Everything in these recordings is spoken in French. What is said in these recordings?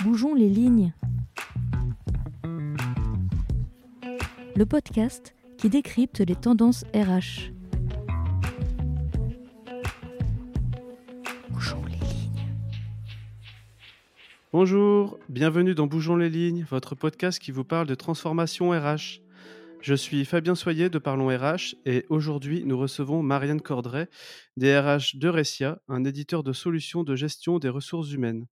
Bougeons les lignes. Le podcast qui décrypte les tendances RH. Bougeons les lignes. Bonjour, bienvenue dans Bougeons les lignes, votre podcast qui vous parle de transformation RH. Je suis Fabien Soyer de Parlons RH et aujourd'hui nous recevons Marianne Cordray des RH de Ressia, un éditeur de solutions de gestion des ressources humaines.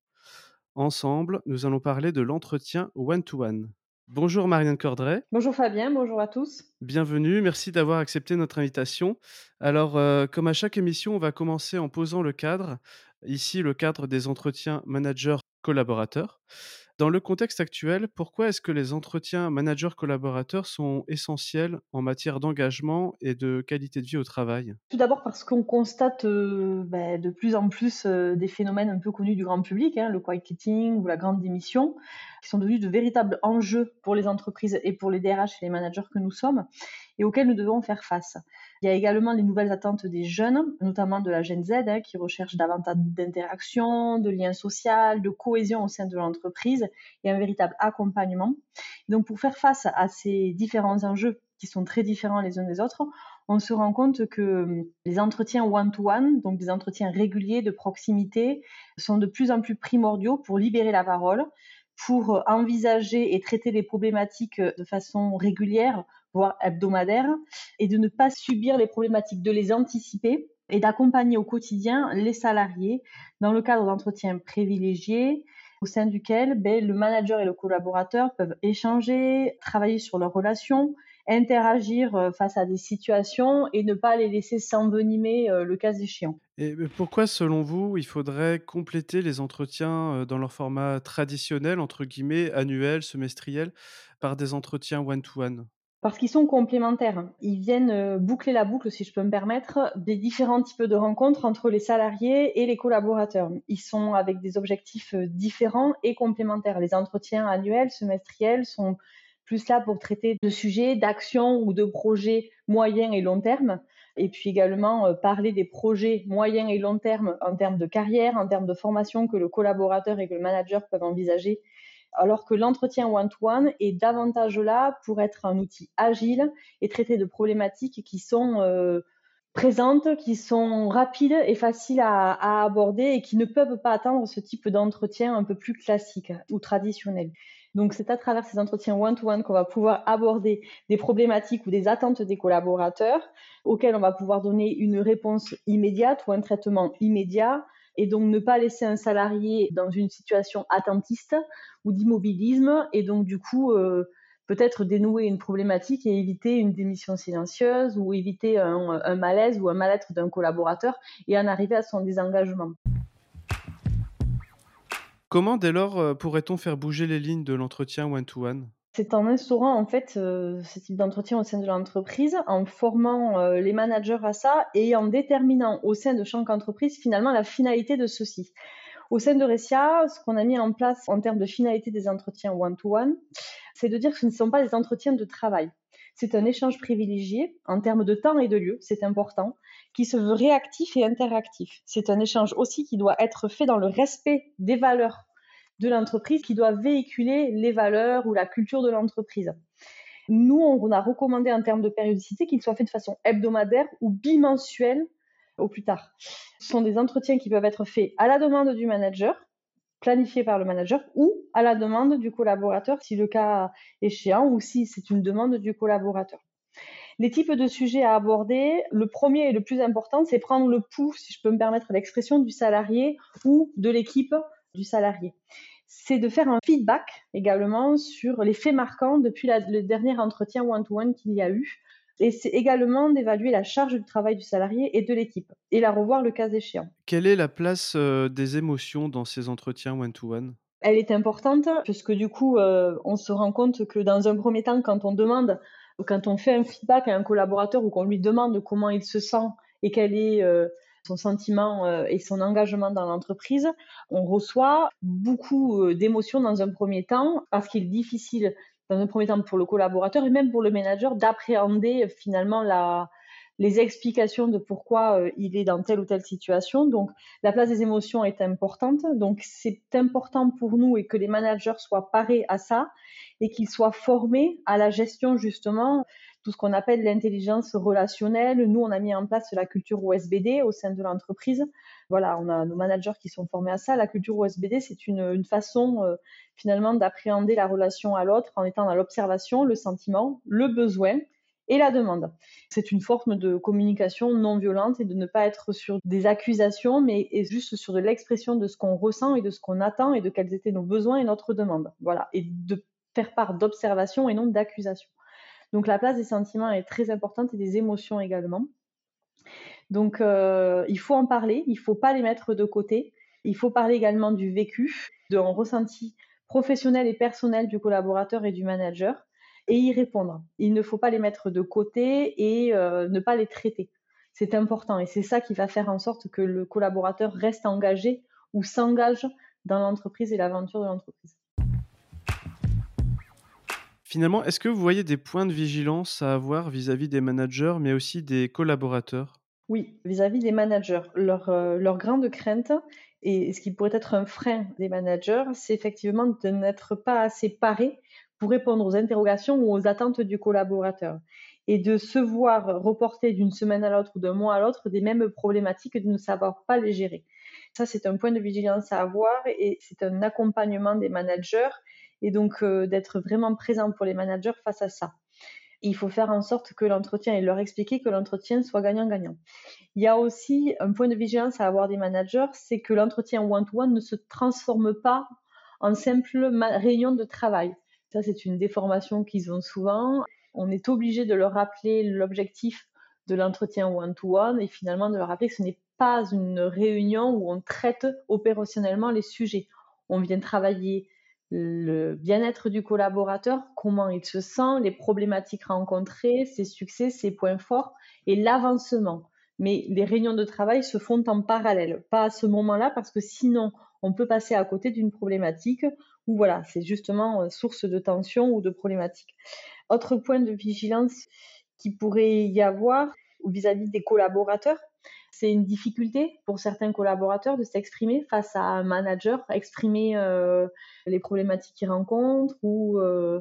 Ensemble, nous allons parler de l'entretien one-to-one. Bonjour Marianne Cordray. Bonjour Fabien, bonjour à tous. Bienvenue, merci d'avoir accepté notre invitation. Alors, euh, comme à chaque émission, on va commencer en posant le cadre. Ici, le cadre des entretiens manager-collaborateurs. Dans le contexte actuel, pourquoi est-ce que les entretiens manager-collaborateurs sont essentiels en matière d'engagement et de qualité de vie au travail? Tout d'abord parce qu'on constate euh, ben, de plus en plus euh, des phénomènes un peu connus du grand public, hein, le quiet quitting ou la grande démission, qui sont devenus de véritables enjeux pour les entreprises et pour les DRH et les managers que nous sommes et auxquels nous devons faire face. Il y a également les nouvelles attentes des jeunes, notamment de la Gen Z, hein, qui recherchent davantage d'interaction, de lien social, de cohésion au sein de l'entreprise et un véritable accompagnement. donc, pour faire face à ces différents enjeux qui sont très différents les uns des autres, on se rend compte que les entretiens one-to-one, donc des entretiens réguliers de proximité, sont de plus en plus primordiaux pour libérer la parole, pour envisager et traiter les problématiques de façon régulière voire hebdomadaire, et de ne pas subir les problématiques, de les anticiper et d'accompagner au quotidien les salariés dans le cadre d'entretiens privilégiés au sein duquel ben, le manager et le collaborateur peuvent échanger, travailler sur leurs relations, interagir euh, face à des situations et ne pas les laisser s'envenimer euh, le cas échéant. Et pourquoi, selon vous, il faudrait compléter les entretiens euh, dans leur format traditionnel, entre guillemets, annuel, semestriel, par des entretiens one-to-one? Parce qu'ils sont complémentaires. Ils viennent euh, boucler la boucle, si je peux me permettre, des différents types de rencontres entre les salariés et les collaborateurs. Ils sont avec des objectifs euh, différents et complémentaires. Les entretiens annuels, semestriels sont plus là pour traiter de sujets, d'actions ou de projets moyens et long terme. Et puis également euh, parler des projets moyens et long terme en termes de carrière, en termes de formation que le collaborateur et que le manager peuvent envisager alors que l'entretien one-to-one est davantage là pour être un outil agile et traiter de problématiques qui sont euh, présentes, qui sont rapides et faciles à, aborder et qui ne peuvent pas attendre ce type d'entretien un peu plus classique ou traditionnel. Donc c'est à travers ces entretiens one-to-one qu'on va pouvoir aborder des problématiques ou des attentes des collaborateurs auxquelles on va pouvoir donner une réponse immédiate ou un traitement immédiat et donc ne pas laisser un salarié dans une situation attentiste ou d'immobilisme et donc du coup euh, peut-être dénouer une problématique et éviter une démission silencieuse ou éviter un, malaise ou un mal-être d'un collaborateur et en arriver à son désengagement. Comment dès lors euh, pourrait-on faire bouger les lignes de l'entretien one-to-one? C'est en instaurant en fait euh, ce type d'entretien au sein de l'entreprise, en formant euh, les managers à ça et en déterminant au sein de chaque entreprise finalement la finalité de ceci. Au sein de Ressia, ce qu'on a mis en place en termes de finalité des entretiens one-to-one, c'est de dire que ce ne sont pas des entretiens de travail. C'est un échange privilégié en termes de temps et de lieu, c'est important, qui se veut réactif et interactif. C'est un échange aussi qui doit être fait dans le respect des valeurs de l'entreprise qui doit véhiculer les valeurs ou la culture de l'entreprise. Nous, on a recommandé en termes de périodicité qu'il soit fait de façon hebdomadaire ou bimensuelle au plus tard. Ce sont des entretiens qui peuvent être faits à la demande du manager, planifiés par le manager, ou à la demande du collaborateur si le cas échéant ou si c'est une demande du collaborateur. Les types de sujets à aborder, le premier et le plus important, c'est prendre le pouls, si je peux me permettre l'expression, du salarié ou de l'équipe du salarié c'est de faire un feedback également sur les faits marquants depuis le dernier entretien one-to-one qu'il y a eu. Et c'est également d'évaluer la charge du travail du salarié et de l'équipe et la revoir le cas échéant. Quelle est la place euh, des émotions dans ces entretiens one-to-one? Elle est importante puisque du coup, euh, on se rend compte que dans un premier temps, quand on demande, quand on fait un feedback à un collaborateur ou qu'on lui demande comment il se sent et quelle est euh, son sentiment euh, et son engagement dans l'entreprise, on reçoit beaucoup euh, d'émotions dans un premier temps parce qu'il est difficile dans un premier temps pour le collaborateur et même pour le manager d'appréhender finalement la, les explications de pourquoi euh, il est dans telle ou telle situation. Donc, la place des émotions est importante. Donc, c'est important pour nous et que les managers soient parés à ça et qu'ils soient formés à la gestion justement tout ce qu'on appelle l'intelligence relationnelle. Nous, on a mis en place la culture OSBD au sein de l'entreprise. Voilà, on a nos managers qui sont formés à ça. La culture OSBD, c'est une, façon euh, finalement d'appréhender la relation à l'autre en étant dans l'observation, le sentiment, le besoin et la demande. C'est une forme de communication non violente et de ne pas être sur des accusations, mais juste sur de l'expression de ce qu'on ressent et de ce qu'on attend et de quels étaient nos besoins et notre demande. Voilà, et de faire part d'observation et non d'accusation. Donc la place des sentiments est très importante et des émotions également. Donc euh, il faut en parler, il ne faut pas les mettre de côté. Il faut parler également du vécu, d'un ressenti professionnel et personnel du collaborateur et du manager et y répondre. Il ne faut pas les mettre de côté et euh, ne pas les traiter. C'est important et c'est ça qui va faire en sorte que le collaborateur reste engagé ou s'engage dans l'entreprise et l'aventure de l'entreprise. Finalement, est-ce que vous voyez des points de vigilance à avoir vis-à-vis des managers, mais aussi des collaborateurs? Oui, vis-à-vis des managers. Leur, euh, leur grande crainte, et ce qui pourrait être un frein des managers, c'est effectivement de n'être pas assez paré pour répondre aux interrogations ou aux attentes du collaborateur et de se voir reporter d'une semaine à l'autre ou d'un mois à l'autre des mêmes problématiques et de ne savoir pas les gérer. Ça, c'est un point de vigilance à avoir et c'est un accompagnement des managers et donc euh, d'être vraiment présent pour les managers face à ça. Il faut faire en sorte que l'entretien et leur expliquer que l'entretien soit gagnant-gagnant. Il y a aussi un point de vigilance à avoir des managers, c'est que l'entretien one-to-one ne se transforme pas en simple réunion de travail. Ça, c'est une déformation qu'ils ont souvent. On est obligé de leur rappeler l'objectif de l'entretien one-to-one et finalement de leur rappeler que ce n'est pas une réunion où on traite opérationnellement les sujets. On vient travailler le bien-être du collaborateur, comment il se sent, les problématiques rencontrées, ses succès, ses points forts et l'avancement. Mais les réunions de travail se font en parallèle, pas à ce moment-là, parce que sinon on peut passer à côté d'une problématique où voilà, c'est justement euh, source de tension ou de problématique. Autre point de vigilance qui pourrait y avoir vis-à-vis des collaborateurs, c'est une difficulté pour certains collaborateurs de s'exprimer face à un manager, exprimer euh, les problématiques qu'ils rencontrent ou euh,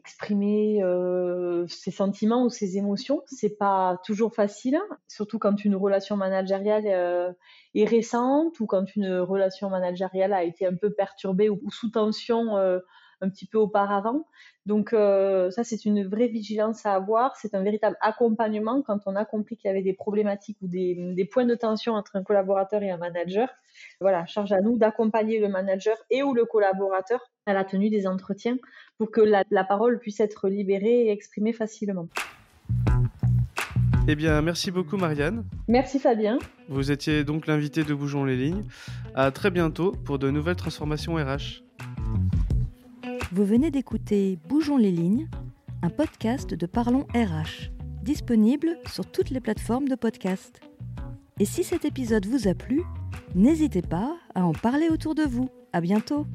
exprimer euh, ses sentiments ou ses émotions. C'est pas toujours facile, surtout quand une relation managériale euh, est récente ou quand une relation managériale a été un peu perturbée ou, sous tension euh, un petit peu auparavant. Donc ça, c'est une vraie vigilance à avoir. C'est un véritable accompagnement quand on a compris qu'il y avait des problématiques ou des, des points de tension entre un collaborateur et un manager. Voilà, charge à nous d'accompagner le manager et ou le collaborateur à la tenue des entretiens pour que la, parole puisse être libérée et exprimée facilement. Eh bien, merci beaucoup Marianne. Merci Fabien. Vous étiez donc l'invité de Bougeons les lignes. À très bientôt pour de nouvelles transformations RH. Vous venez d'écouter Bougeons les lignes, un podcast de Parlons RH, disponible sur toutes les plateformes de podcast. Et si cet épisode vous a plu, n'hésitez pas à en parler autour de vous. À bientôt.